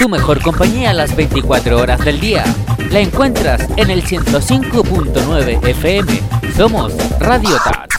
tu mejor compañía a las 24 horas del día. La encuentras en el 105.9 FM. Somos Radio Tat.